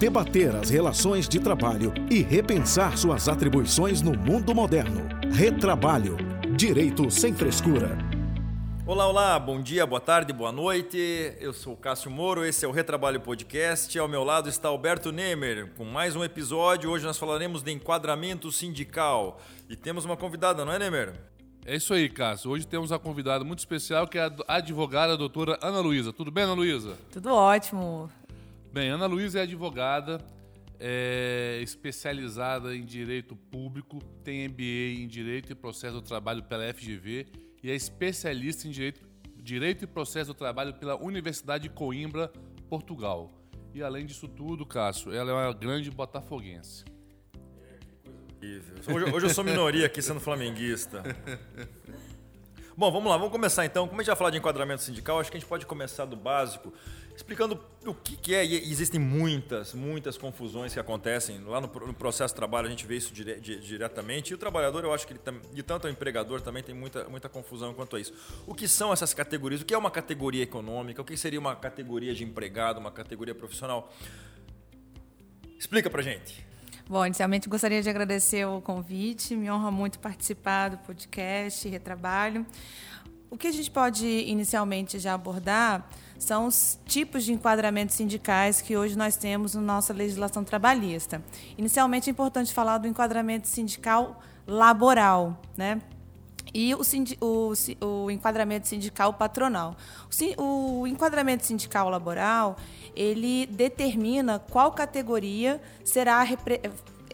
debater as relações de trabalho e repensar suas atribuições no mundo moderno. Retrabalho. Direito sem frescura. Olá, olá, bom dia, boa tarde, boa noite. Eu sou o Cássio Moro, esse é o Retrabalho Podcast. Ao meu lado está Alberto Nemer com mais um episódio. Hoje nós falaremos de enquadramento sindical. E temos uma convidada, não é, Nemer? É isso aí, Cássio. Hoje temos uma convidada muito especial que é a advogada a doutora Ana Luísa. Tudo bem, Ana Luísa? Tudo ótimo. Bem, Ana Luísa é advogada, é especializada em direito público, tem MBA em Direito e Processo do Trabalho pela FGV e é especialista em Direito, direito e Processo do Trabalho pela Universidade de Coimbra, Portugal. E além disso tudo, Cássio, ela é uma grande botafoguense. Hoje, hoje eu sou minoria aqui sendo flamenguista. Bom, vamos lá, vamos começar então. Como a gente vai falar de enquadramento sindical, acho que a gente pode começar do básico, explicando o que, que é. E existem muitas, muitas confusões que acontecem. Lá no, no processo de trabalho a gente vê isso dire, di, diretamente. E o trabalhador, eu acho que ele e tanto o empregador também tem muita, muita confusão quanto a isso. O que são essas categorias? O que é uma categoria econômica? O que seria uma categoria de empregado, uma categoria profissional? Explica pra gente. Bom, inicialmente gostaria de agradecer o convite, me honra muito participar do podcast Retrabalho. O que a gente pode inicialmente já abordar são os tipos de enquadramentos sindicais que hoje nós temos na nossa legislação trabalhista. Inicialmente é importante falar do enquadramento sindical laboral, né? e o, o, o, enquadramento sindical patronal. O, o, enquadramento sindical laboral ele determina qual categoria será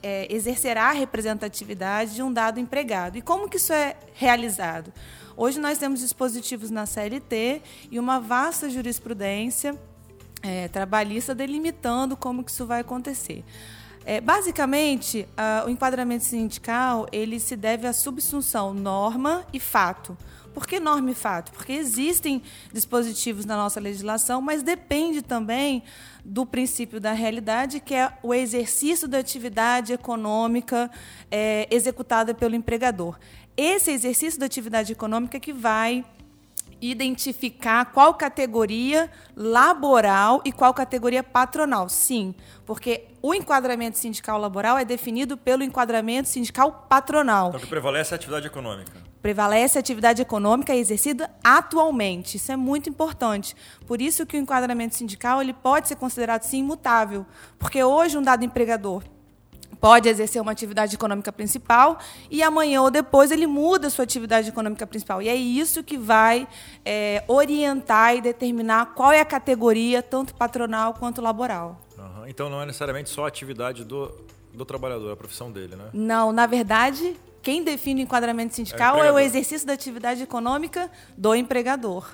é, exercerá a representatividade de um dado empregado. E como que isso é realizado? Hoje nós temos dispositivos na CLT e uma vasta jurisprudência é, trabalhista delimitando como que isso vai acontecer. É, basicamente, o enquadramento sindical ele se deve à subsunção norma e fato. Por que norma e fato? Porque existem dispositivos na nossa legislação, mas depende também do princípio da realidade, que é o exercício da atividade econômica é, executada pelo empregador. Esse exercício da atividade econômica que vai identificar qual categoria laboral e qual categoria patronal. Sim, porque o enquadramento sindical laboral é definido pelo enquadramento sindical patronal. Então, que prevalece é a atividade econômica. Prevalece a atividade econômica exercida atualmente. Isso é muito importante. Por isso que o enquadramento sindical ele pode ser considerado sim imutável, porque hoje um dado empregador pode exercer uma atividade econômica principal e amanhã ou depois ele muda a sua atividade econômica principal. E é isso que vai é, orientar e determinar qual é a categoria, tanto patronal quanto laboral. Uhum. Então não é necessariamente só a atividade do, do trabalhador, a profissão dele, né? Não, na verdade, quem define o enquadramento sindical é, é o exercício da atividade econômica do empregador.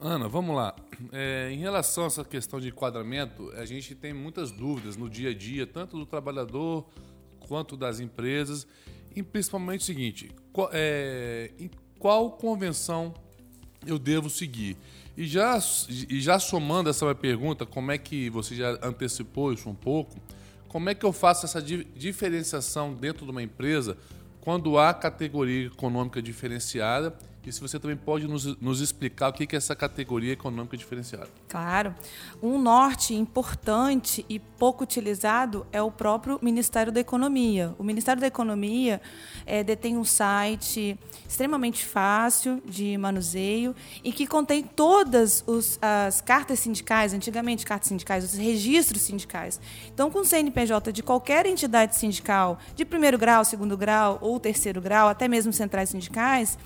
Ana, vamos lá. É, em relação a essa questão de enquadramento, a gente tem muitas dúvidas no dia a dia, tanto do trabalhador quanto das empresas, e principalmente o seguinte: qual, é, em qual convenção eu devo seguir? E já, e já somando essa pergunta, como é que você já antecipou isso um pouco? Como é que eu faço essa diferenciação dentro de uma empresa quando há categoria econômica diferenciada e se você também pode nos, nos explicar o que é essa categoria econômica diferenciada. Claro. Um norte importante e pouco utilizado é o próprio Ministério da Economia. O Ministério da Economia é, detém um site extremamente fácil de manuseio e que contém todas os, as cartas sindicais, antigamente cartas sindicais, os registros sindicais. Então, com o CNPJ de qualquer entidade sindical, de primeiro grau, segundo grau ou terceiro grau, até mesmo centrais sindicais,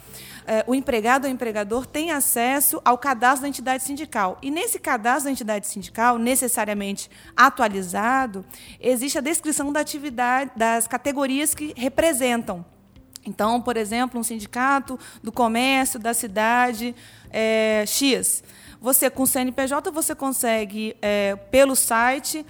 o empregado ou empregador tem acesso ao cadastro da entidade sindical. E nesse cadastro da entidade sindical, necessariamente atualizado, existe a descrição da atividade, das categorias que representam. Então, por exemplo, um sindicato do comércio da cidade é, X. Você, com o CNPJ, você consegue, é, pelo site,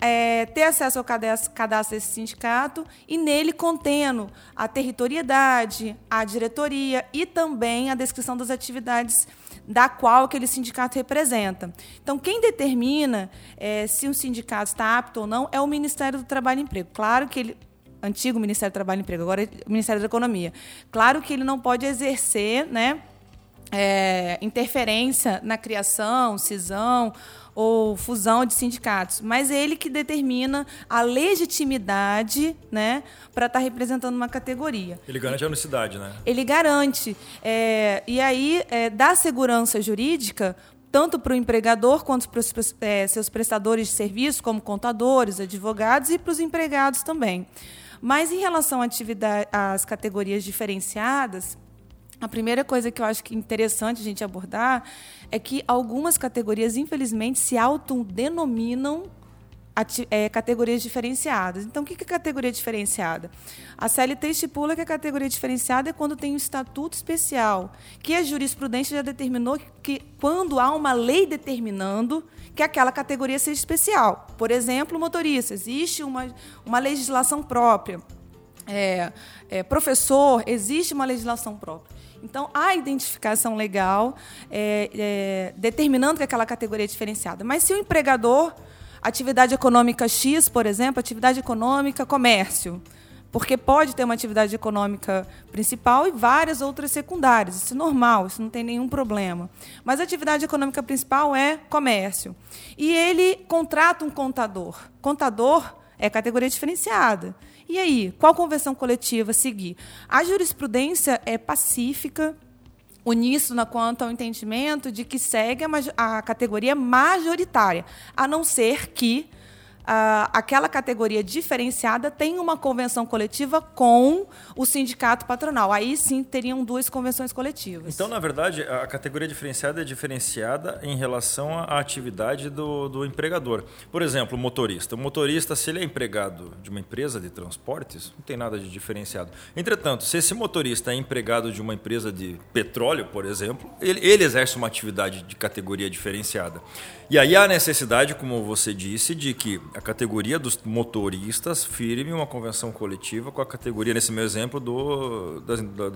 é, ter acesso ao cadastro, desse sindicato e nele contendo a territoriedade, a diretoria e também a descrição das atividades da qual aquele sindicato representa. Então, quem determina é, se um sindicato está apto ou não é o Ministério do Trabalho e Emprego. Claro que ele antigo Ministério do Trabalho e Emprego, agora é o Ministério da Economia. Claro que ele não pode exercer, né, é, interferência na criação, cisão ou fusão de sindicatos, mas é ele que determina a legitimidade né, para estar tá representando uma categoria. Ele garante a unicidade, né? Ele garante. É, e aí é, dá segurança jurídica tanto para o empregador quanto para os é, seus prestadores de serviço, como contadores, advogados, e para os empregados também. Mas em relação às categorias diferenciadas, a primeira coisa que eu acho que é interessante a gente abordar é que algumas categorias, infelizmente, se autodenominam é, categorias diferenciadas. Então, o que é categoria diferenciada? A CLT estipula que a categoria diferenciada é quando tem um estatuto especial, que a jurisprudência já determinou que quando há uma lei determinando que aquela categoria seja especial. Por exemplo, motorista, existe uma, uma legislação própria. É, é, professor, existe uma legislação própria. Então, há identificação legal é, é, determinando que aquela categoria é diferenciada. Mas se o empregador, atividade econômica X, por exemplo, atividade econômica comércio, porque pode ter uma atividade econômica principal e várias outras secundárias. Isso é normal, isso não tem nenhum problema. Mas a atividade econômica principal é comércio. E ele contrata um contador. Contador é categoria diferenciada. E aí, qual convenção coletiva seguir? A jurisprudência é pacífica, uníssona quanto ao entendimento de que segue a, a categoria majoritária, a não ser que uh, aquela categoria diferenciada tem uma convenção coletiva com o sindicato patronal. Aí sim teriam duas convenções coletivas. Então, na verdade, a categoria diferenciada é diferenciada em relação à atividade do, do empregador. Por exemplo, o motorista. O motorista, se ele é empregado de uma empresa de transportes, não tem nada de diferenciado. Entretanto, se esse motorista é empregado de uma empresa de petróleo, por exemplo, ele, ele exerce uma atividade de categoria diferenciada. E aí há a necessidade, como você disse, de que a categoria dos motoristas firme uma convenção coletiva com a categoria, nesse meu exemplo, do, das, da,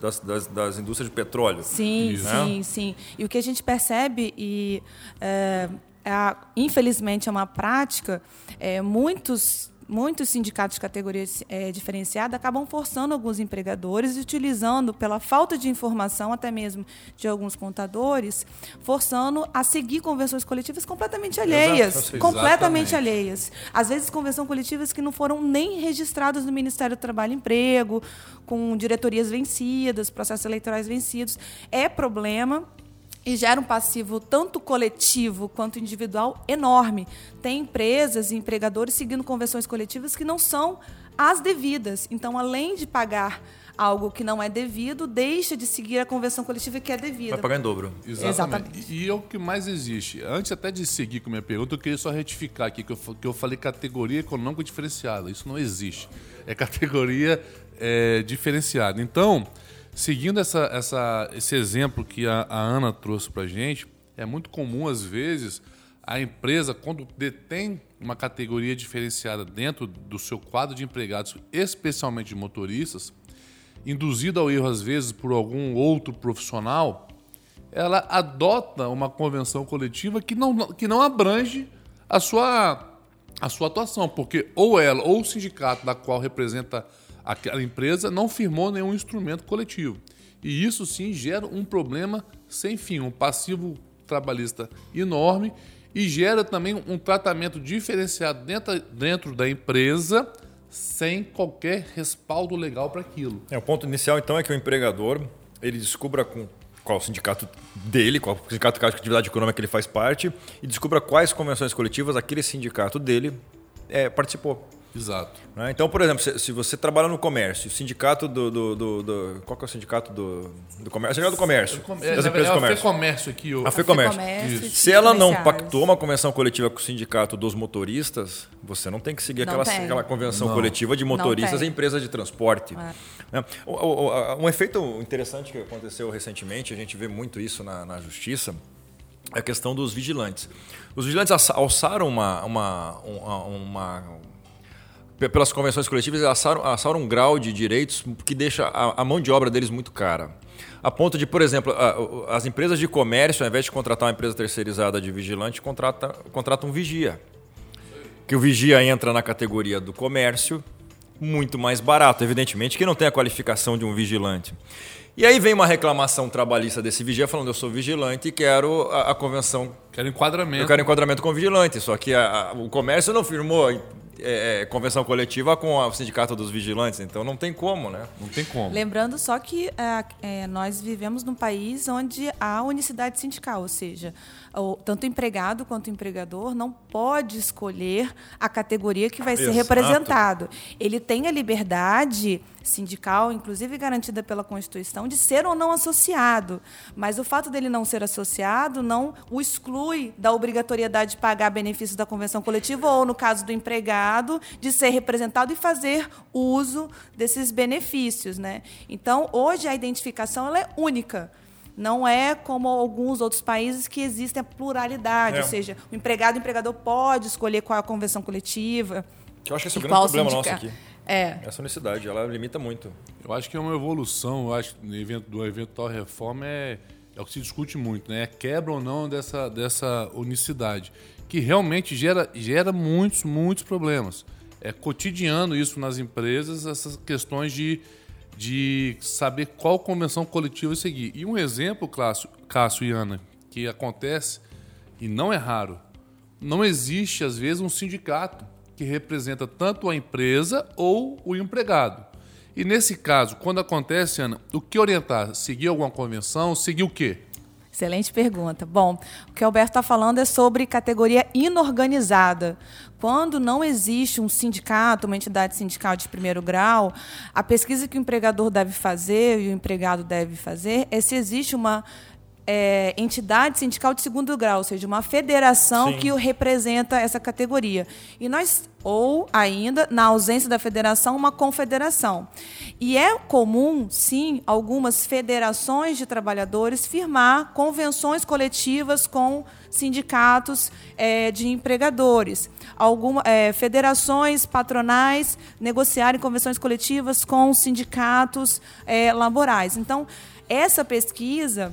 das, das, das indústrias de petróleo. Sim, Isso. sim, sim. E o que a gente percebe, e é, é, infelizmente é uma prática, é, muitos muitos sindicatos de categoria é, diferenciada acabam forçando alguns empregadores, utilizando, pela falta de informação, até mesmo de alguns contadores, forçando a seguir convenções coletivas completamente alheias. Exato, completamente exatamente. alheias. Às vezes, convenções coletivas que não foram nem registradas no Ministério do Trabalho e Emprego, com diretorias vencidas, processos eleitorais vencidos. É problema e gera um passivo tanto coletivo quanto individual enorme. Tem empresas e empregadores seguindo convenções coletivas que não são as devidas. Então, além de pagar algo que não é devido, deixa de seguir a convenção coletiva que é devida. Vai pagar em dobro. Exatamente. Exatamente. E é o que mais existe. Antes até de seguir com a minha pergunta, eu queria só retificar aqui que eu, que eu falei categoria econômica diferenciada. Isso não existe. É categoria é, diferenciada. Então, Seguindo essa, essa, esse exemplo que a, a Ana trouxe para a gente, é muito comum, às vezes, a empresa, quando detém uma categoria diferenciada dentro do seu quadro de empregados, especialmente de motoristas, induzido ao erro, às vezes, por algum outro profissional, ela adota uma convenção coletiva que não, que não abrange a sua, a sua atuação, porque ou ela ou o sindicato da qual representa aquela empresa não firmou nenhum instrumento coletivo. E isso sim gera um problema sem fim, um passivo trabalhista enorme e gera também um tratamento diferenciado dentro, dentro da empresa sem qualquer respaldo legal para aquilo. É, o ponto inicial então é que o empregador ele descubra com qual sindicato dele, qual sindicato de atividade econômica que ele faz parte e descubra quais convenções coletivas aquele sindicato dele é, participou. Exato. Né? Então, por exemplo, se, se, você trabalha no comércio, o sindicato do, do, do, do, Qual que é o sindicato do, do comércio? O sindicato do comércio. É, das empresas é, comércio. A FEComércio aqui. O... A FEComércio. Se ela não pactou uma convenção coletiva com o sindicato dos motoristas, você não tem que seguir aquela, aquela convenção não. coletiva de motoristas em empresas de transporte. É. O, um efeito interessante que aconteceu recentemente, a gente vê muito isso na, na justiça, é a questão dos vigilantes. Os vigilantes alçaram uma, uma, uma, uma pelas convenções coletivas, assaram, assaram um grau de direitos que deixa a, a, mão de obra deles muito cara. A ponto de, por exemplo, a, as empresas de comércio, ao invés de contratar uma empresa terceirizada de vigilante, contrata, contratam um vigia. Que o vigia entra na categoria do comércio muito mais barato, evidentemente, que não tem a qualificação de um vigilante. E aí vem uma reclamação trabalhista desse vigia falando: eu sou vigilante e quero a, a convenção. Quero enquadramento. Eu quero enquadramento com vigilante. Só que a, a, o comércio não firmou é, é, convenção coletiva com o sindicato dos vigilantes, então não tem como, né? Não tem como. Lembrando só que é, é nós vivemos num país onde há unicidade sindical, ou seja, o, tanto o empregado quanto o empregador não pode escolher a categoria que vai Exato. ser representado. Ele tem a liberdade sindical, inclusive garantida pela Constituição, de ser ou não associado. Mas o fato dele não ser associado não o exclui da obrigatoriedade de pagar benefícios da convenção coletiva ou, no caso do empregado, de ser representado e fazer uso desses benefícios. Né? Então, hoje a identificação ela é única. Não é como alguns outros países que existe a pluralidade, é. ou seja, o empregado e o empregador pode escolher qual é a convenção coletiva. Que eu acho que esse é o grande problema nosso aqui. É. Essa unicidade, ela limita muito. Eu acho que é uma evolução, eu acho, do evento, do eventual reforma é, é o que se discute muito, né? É quebra ou não dessa, dessa unicidade, que realmente gera, gera muitos, muitos problemas. É cotidiano isso nas empresas, essas questões de de saber qual convenção coletiva seguir. E um exemplo, Cássio, Cássio e Ana, que acontece, e não é raro, não existe, às vezes, um sindicato que representa tanto a empresa ou o empregado. E nesse caso, quando acontece, Ana, o que orientar? Seguir alguma convenção? Seguir o quê? Excelente pergunta. Bom, o que o Alberto está falando é sobre categoria inorganizada. Quando não existe um sindicato, uma entidade sindical de primeiro grau, a pesquisa que o empregador deve fazer e o empregado deve fazer é se existe uma é, entidade sindical de segundo grau, ou seja, uma federação Sim. que representa essa categoria. E nós, ou ainda, na ausência da federação, uma confederação. E é comum, sim, algumas federações de trabalhadores firmar convenções coletivas com sindicatos é, de empregadores. Alguma, é, federações patronais negociarem convenções coletivas com sindicatos é, laborais. Então, essa pesquisa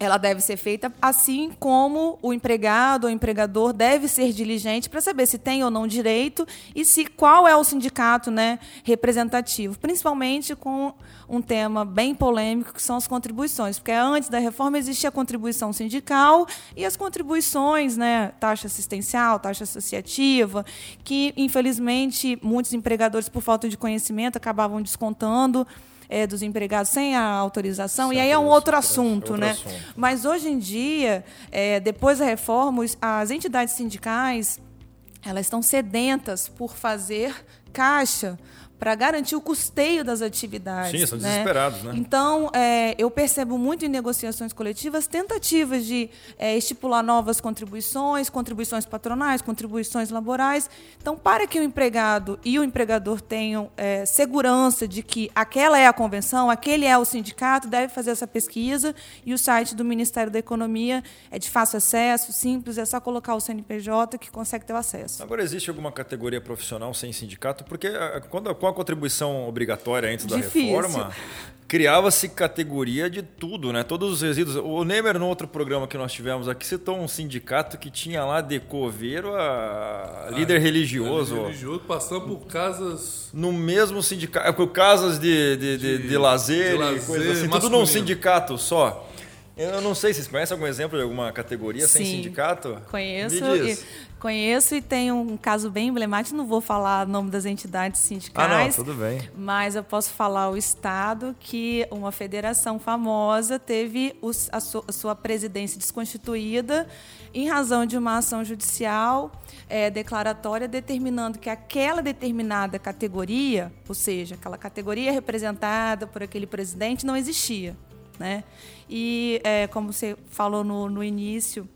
ela deve ser feita assim como o empregado ou empregador deve ser diligente para saber se tem ou não direito e se qual é o sindicato né, representativo, principalmente com um tema bem polêmico que são as contribuições, porque antes da reforma existia a contribuição sindical e as contribuições, né, taxa assistencial, taxa associativa, que infelizmente muitos empregadores por falta de conhecimento acabavam descontando é, dos empregados sem a autorização, e aí é um outro assunto, né? Assunto. Mas hoje em dia, é, depois da reforma, as entidades sindicais elas estão sedentas por fazer caixa para garantir o custeio das atividades. Sim, são né? desesperados, né? Então, é, eu percebo muito em negociações coletivas tentativas de é, estipular novas contribuições, contribuições patronais, contribuições laborais. Então, para que o empregado e o empregador tenham é, segurança de que aquela é a convenção, aquele é o sindicato, deve fazer essa pesquisa e o site do Ministério da Economia é de fácil acesso, simples, é só colocar o CNPJ que consegue ter o acesso. Agora, existe alguma categoria profissional sem sindicato? Porque quando, quando a contribuição obrigatória antes Difícil. da reforma, criava-se categoria de tudo, né? Todos os resíduos. O Nemer, no outro programa que nós tivemos aqui, citou um sindicato que tinha lá de coveiro a líder ah, religioso. Líder religioso passando por casas. No mesmo sindicato, com casas de, de, de, de, de lazer, de lazer coisas assim, tudo num sindicato só. Eu não sei, vocês conhecem algum exemplo de alguma categoria Sim, sem sindicato? Conheço. E, conheço e tem um caso bem emblemático, não vou falar o nome das entidades sindicais. Ah, não, tudo bem. Mas eu posso falar o Estado que uma federação famosa teve os, a, a, sua presidência desconstituída em razão de uma ação judicial é, declaratória determinando que aquela determinada categoria, ou seja, aquela categoria representada por aquele presidente, não existia. Né? E, é, como você falou no, no início,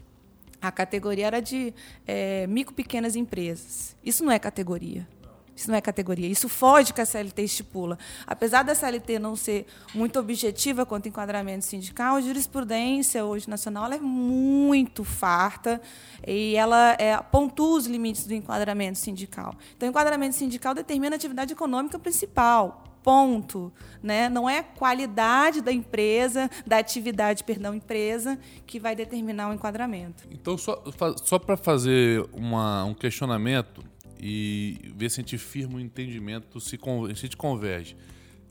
a categoria era de é, micro pequenas empresas. Isso não é categoria. Isso não é categoria. Isso foge que a CLT estipula. Apesar da CLT não ser muito objetiva quanto ao enquadramento sindical, a jurisprudência hoje nacional é muito farta e ela é, pontua os limites do enquadramento sindical. Então, o enquadramento sindical determina a atividade econômica principal ponto, né? Não é a qualidade da empresa, da atividade, perdão, empresa, que vai determinar o enquadramento. Então, só, só para fazer uma, um questionamento, e ver se a gente firma um entendimento, se, se a gente converge.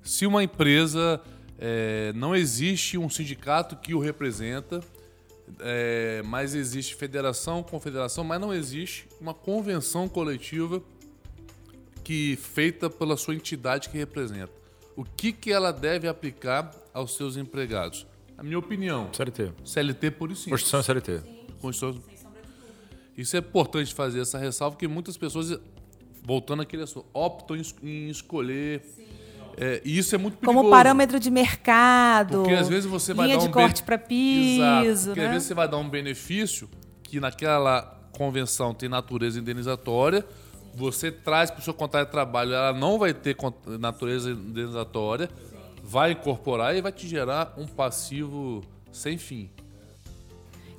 Se uma empresa é, não existe um sindicato que o representa, é, mas existe federação, confederação, mas não existe uma convenção coletiva que feita pela sua entidade que representa. O que, que ela deve aplicar aos seus empregados? Na minha opinião. CLT. CLT por isso. Constituição e CLT. Constituição. Isso é importante fazer essa ressalva, porque muitas pessoas, voltando àquele assunto, optam em escolher. É, e isso é muito perigoso. Como parâmetro de mercado. Porque às vezes você vai linha dar de um corte para piso. Exato, porque né? às vezes você vai dar um benefício que naquela convenção tem natureza indenizatória, você traz para o seu contrato de trabalho, ela não vai ter natureza indenizatória, vai incorporar e vai te gerar um passivo sem fim.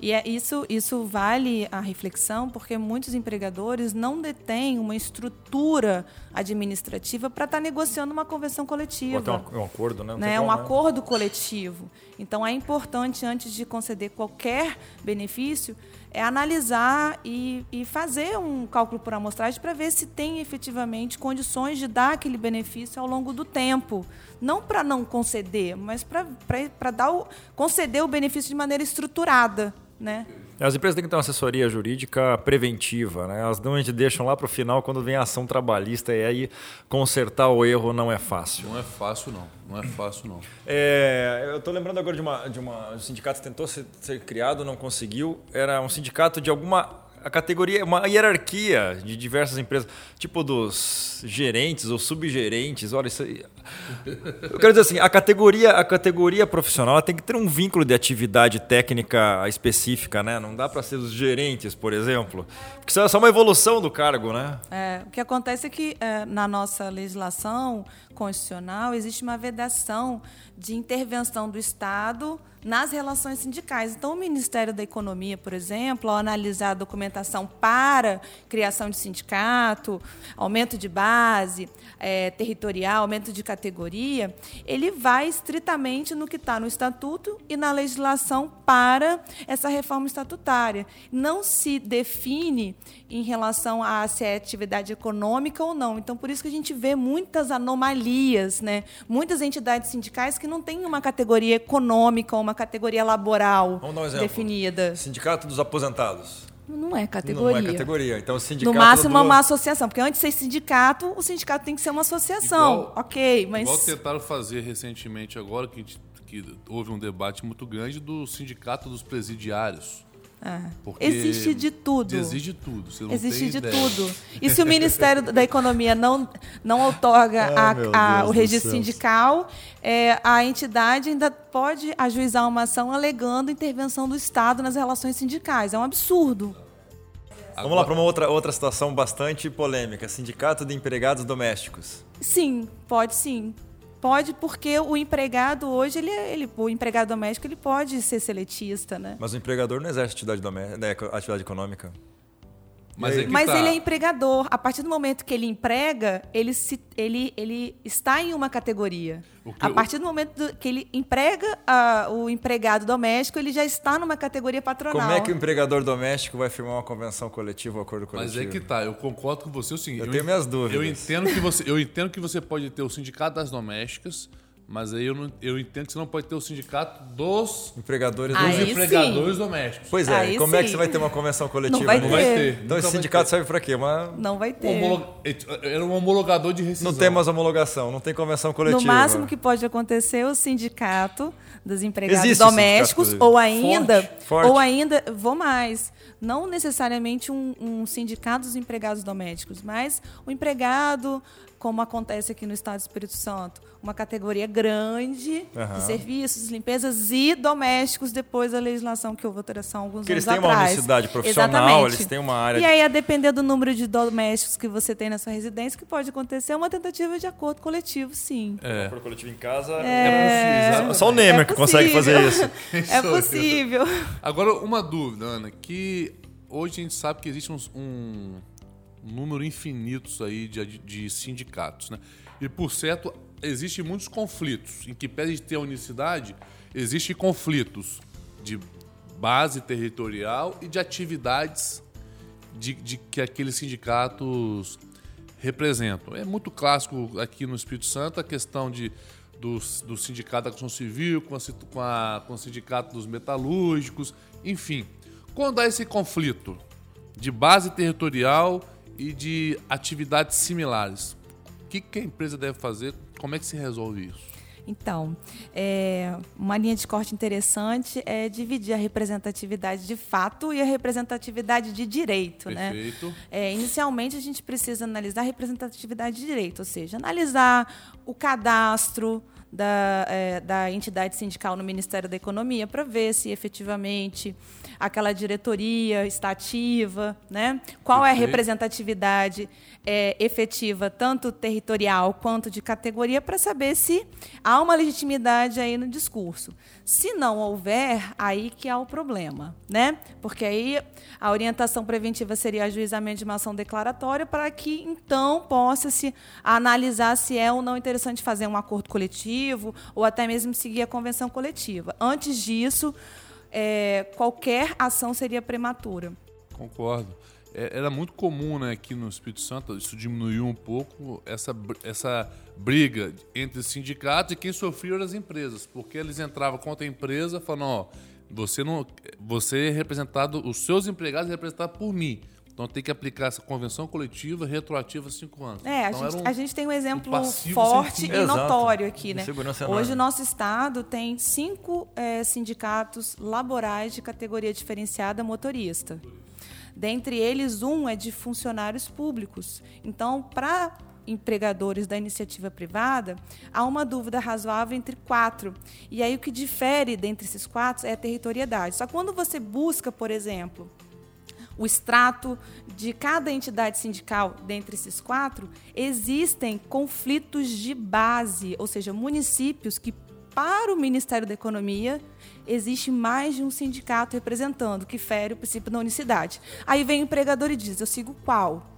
E é isso, isso vale a reflexão porque muitos empregadores não detêm uma estrutura administrativa para estar tá negociando uma convenção coletiva. Ou até um, um acordo, né? Né? um né? acordo coletivo. Então é importante, antes de conceder qualquer benefício, é analisar e, e fazer um cálculo por amostragem para ver se tem efetivamente condições de dar aquele benefício ao longo do tempo. Não para não conceder, mas para dar o, conceder o benefício de maneira estruturada né? As empresas têm que ter uma assessoria jurídica preventiva, né? Elas normalmente deixam lá para o final quando vem a ação trabalhista e aí consertar o erro não é fácil. Não é fácil não, não é fácil não. É, eu estou lembrando agora de uma, de uma um sindicato que tentou ser, ser criado, não conseguiu. Era um sindicato de alguma a categoria, uma hierarquia de diversas empresas, tipo dos gerentes ou subgerentes. Olha isso aí. Eu quero dizer assim, a categoria, a categoria profissional tem que ter um vínculo de atividade técnica específica, né? Não dá para ser os gerentes, por exemplo, porque isso é só uma evolução do cargo, né? É, o que acontece é que é, na nossa legislação constitucional existe uma vedação de intervenção do Estado nas relações sindicais. Então, o Ministério da Economia, por exemplo, ao analisar a documentação para criação de sindicato, aumento de base é, territorial, aumento de categoria, ele vai estritamente no que está no Estatuto e na legislação para essa reforma estatutária. Não se define em relação a se é atividade econômica ou não. Então, por isso que a gente vê muitas anomalias, né? muitas entidades sindicais que não têm uma categoria econômica ou uma categoria laboral Vamos dar um exemplo. definida. Sindicato dos aposentados. Não é categoria. Não é categoria. Então, o sindicato No máximo, do... uma associação. Porque antes de ser sindicato, o sindicato tem que ser uma associação. Igual- ok, mas. Igual tentaram fazer recentemente agora, que, a gente- que houve um debate muito grande do sindicato dos presidiários. Porque existe de tudo. Existe de tudo. Você não Existe tem de ideia. tudo. E se o Ministério da Economia não, não outorga Ah, a- a- o registro sindical, é, a entidade ainda pode ajuizar uma ação alegando intervenção do Estado nas relações sindicais. É um absurdo. Vamos lá para uma outra, outra situação bastante polêmica. Sindicato de empregados domésticos. Sim, pode sim. Pode porque o empregado hoje, ele, ele, o empregado doméstico, ele pode ser seletista, né? Mas o empregador não exerce atividade, domé- né, atividade econômica. Mas, é que Mas tá. ele é empregador. A partir do momento que ele emprega, ele, se, ele, ele está em uma categoria. Que A eu- partir do momento do- que ele emprega ah, o empregado doméstico, ele já está numa categoria patronal. Como é que o empregador doméstico vai firmar uma convenção coletiva ou acordo Mas coletivo? é que tá, eu concordo com você o seguinte. Eu tenho minhas dúvidas. Eu entendo que você, eu entendo que você pode ter o sindicato das domésticas, mas aí eu, não, eu entendo que você não pode ter o sindicato dos, Empregadores Aí dos domésticos. sim. empregadores domésticos. Pois é, Aí como é que sim. você vai ter uma convenção coletiva? Não vai Não ter. vai ter. Então esse sindicato serve para quê? Uma... Não vai ter. Homolo- Era um homologador de rescisão. Não tem mais homologação, não tem convenção coletiva. No máximo que pode acontecer é o sindicato dos empregados Existe domésticos sindicato, ou ainda Forte, forte. ou ainda vou mais não necessariamente um, um sindicato dos empregados domésticos mas o empregado como acontece aqui no Estado do Espírito Santo uma categoria grande Aham. de serviços limpezas e domésticos depois da legislação que houve alteração alguns Porque eles anos têm uma atrás unicidade profissional, Exatamente. eles têm uma área e aí a depender do número de domésticos que você tem na sua residência que pode acontecer é uma tentativa de acordo coletivo sim É. Acordo coletivo em casa. É possível. Só o Nemer É que consegue possível. fazer isso. É possível. Agora, uma dúvida, Ana, que hoje a gente sabe que existe uns- um, número infinito aí de, de sindicatos, né? E, por certo, existem muitos conflitos. Em que pese de ter unicidade, existem conflitos de base territorial e de atividades de, de que aqueles sindicatos representam. É muito clássico aqui no Espírito Santo a questão de, do, do sindicato da construção civil com, a, com, a, com o sindicato dos metalúrgicos, enfim. Quando há esse conflito de base territorial e de atividades similares, o que, que a empresa deve fazer? Como é que se resolve isso? Então, é, uma linha de corte interessante é dividir a representatividade de fato e a representatividade de direito. Né? Perfeito. Né? É, inicialmente, a gente precisa analisar a representatividade de direito, ou seja, analisar o cadastro, da, é, da entidade sindical no Ministério da Economia para ver se efetivamente aquela diretoria está ativa, né? qual é a representatividade é, efetiva, tanto territorial quanto de categoria, para saber se há uma legitimidade aí no discurso. Se não houver, aí que há o problema, né? Porque aí a orientação preventiva seria ajuizamento de uma ação declaratória para que então possa se analisar se é ou não interessante fazer um acordo coletivo ou até mesmo seguir a convenção coletiva. Antes disso, é, qualquer ação seria prematura. Concordo. É, era muito comum né, aqui no Espírito Santo, isso diminuiu um pouco, essa, essa briga entre sindicatos e quem sofria eram as empresas, porque eles entravam contra a empresa falando, ó, você, não, você é representado, os seus empregados é representado por mim. Então tem que aplicar essa convenção coletiva retroativa a cinco anos. É, então, a, gente, um, a gente tem um exemplo um forte e notório aqui, né? Hoje o nosso estado tem cinco é, sindicatos laborais de categoria diferenciada motorista. Dentre eles, um é de funcionários públicos. Então, para empregadores da iniciativa privada, há uma dúvida razoável entre quatro. E aí o que difere dentre esses quatro é a territorialidade. Só quando você busca, por exemplo, o extrato de cada entidade sindical dentre esses quatro, existem conflitos de base, ou seja, municípios que, para o Ministério da Economia, existe mais de um sindicato representando, que fere o princípio da unicidade. Aí vem o empregador e diz: Eu sigo qual?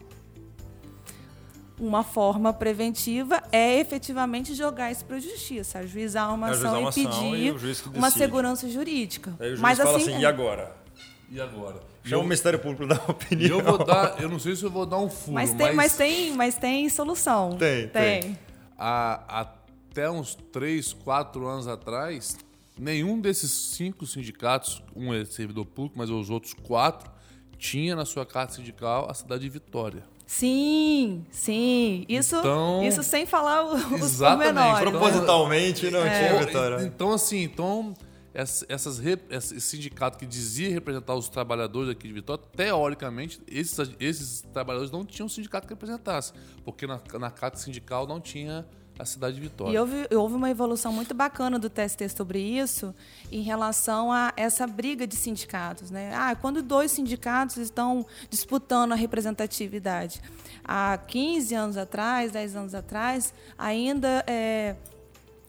Uma forma preventiva é efetivamente jogar isso para a justiça, ajuizar uma ação uma e pedir e uma segurança jurídica. Aí o juiz Mas fala assim, assim, e agora? E agora? Chama o Ministério Público para dar opinião. Eu vou dar, eu não sei se eu vou dar um furo, mas tem, mas, mas tem, mas tem solução. Tem, tem. tem. A, até uns 3, 4 anos atrás, nenhum desses cinco sindicatos, um é servidor público, mas os outros quatro, tinha na sua carta sindical a cidade de Vitória. Sim, sim. Isso, então, isso sem falar os exatamente, pormenores. Propositalmente não é. tinha Vitória. Então, assim, então, essas, esse sindicato que dizia representar os trabalhadores aqui de Vitória, teoricamente, esses, esses trabalhadores não tinham sindicato que representasse, porque na, na carta sindical não tinha a cidade de Vitória. E houve, houve uma evolução muito bacana do TST sobre isso em relação a essa briga de sindicatos. Né? Ah, quando dois sindicatos estão disputando a representatividade. Há 15 anos atrás, 10 anos atrás, ainda é,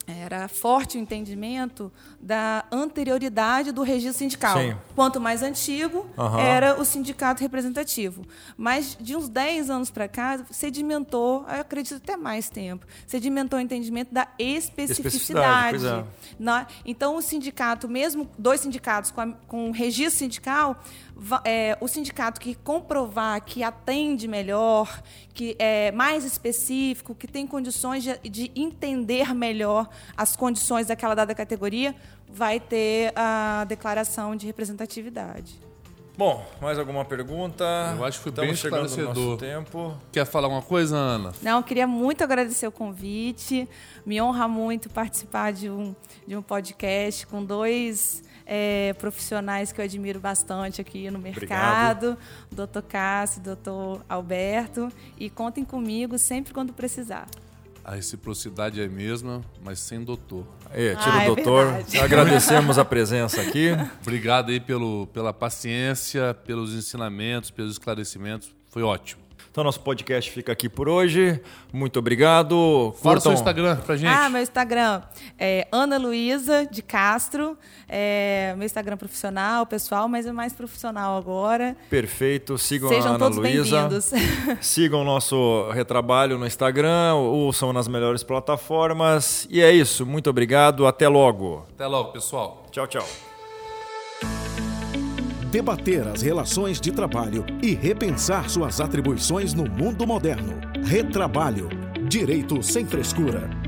era forte o entendimento da anterioridade do registro sindical. Sim. Quanto mais antigo, uhum. era o sindicato representativo. Mas de uns 10 anos para cá, sedimentou, eu acredito até mais tempo, sedimentou o entendimento da especificidade. especificidade é. Então, o sindicato, mesmo dois sindicatos com, a, com registro sindical, é, o sindicato que comprovar que atende melhor, que é mais específico, que tem condições de, de entender melhor as condições daquela dada categoria, vai ter a declaração de representatividade. Bom, mais alguma pergunta? Eu acho que foi Estamos bem esclarecedor. tempo. Quer falar uma coisa, Ana? Não, queria muito agradecer o convite. Me honra muito participar de um, de um podcast com dois é, profissionais que eu admiro bastante aqui no mercado, doutor Cássio, doutor Alberto, e contem comigo sempre quando precisar. A reciprocidade é a mesma, mas sem doutor. É, tira ah, o é doutor. É Agradecemos a presença aqui. Obrigado aí pelo, pela paciência, pelos ensinamentos, pelos esclarecimentos. Foi ótimo. Então, nosso podcast fica aqui por hoje. Muito obrigado. Fala o seu Instagram pra gente. Ah, meu Instagram é Ana Luísa de Castro. É meu Instagram profissional, pessoal, mas é mais profissional agora. Perfeito. Sigam Sejam a Ana todos Luísa. Sigam o nosso retrabalho no Instagram, ouçam nas melhores plataformas. E é isso. Muito obrigado. Até logo. Até logo, pessoal. Tchau, tchau. Debater as relações de trabalho e repensar suas atribuições no mundo moderno. Retrabalho. Direito sem frescura.